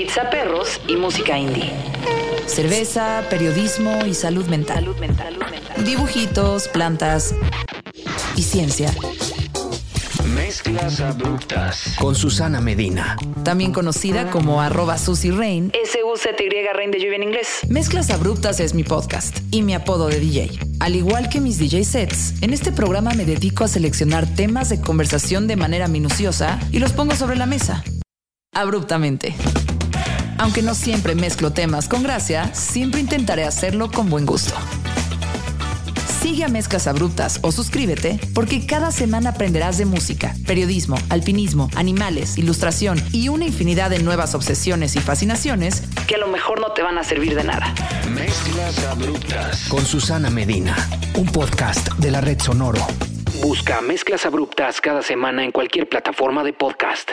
pizza perros y música indie. Cerveza, periodismo y salud mental. Salud mental, salud mental. Dibujitos, plantas y ciencia. Mezclas abruptas con Susana Medina. También conocida como arroba Susy Rain. S-U-Z-Y Rain de lluvia en inglés. Mezclas Abruptas es mi podcast y mi apodo de DJ. Al igual que mis DJ sets, en este programa me dedico a seleccionar temas de conversación de manera minuciosa y los pongo sobre la mesa. Abruptamente. Aunque no siempre mezclo temas con gracia, siempre intentaré hacerlo con buen gusto. Sigue a Mezclas Abruptas o suscríbete porque cada semana aprenderás de música, periodismo, alpinismo, animales, ilustración y una infinidad de nuevas obsesiones y fascinaciones Que a lo mejor no te van a servir de nada. Mezclas abruptas con Susana Medina. Un podcast de la red Sonoro. Busca Mezclas abruptas cada semana en cualquier plataforma de podcast.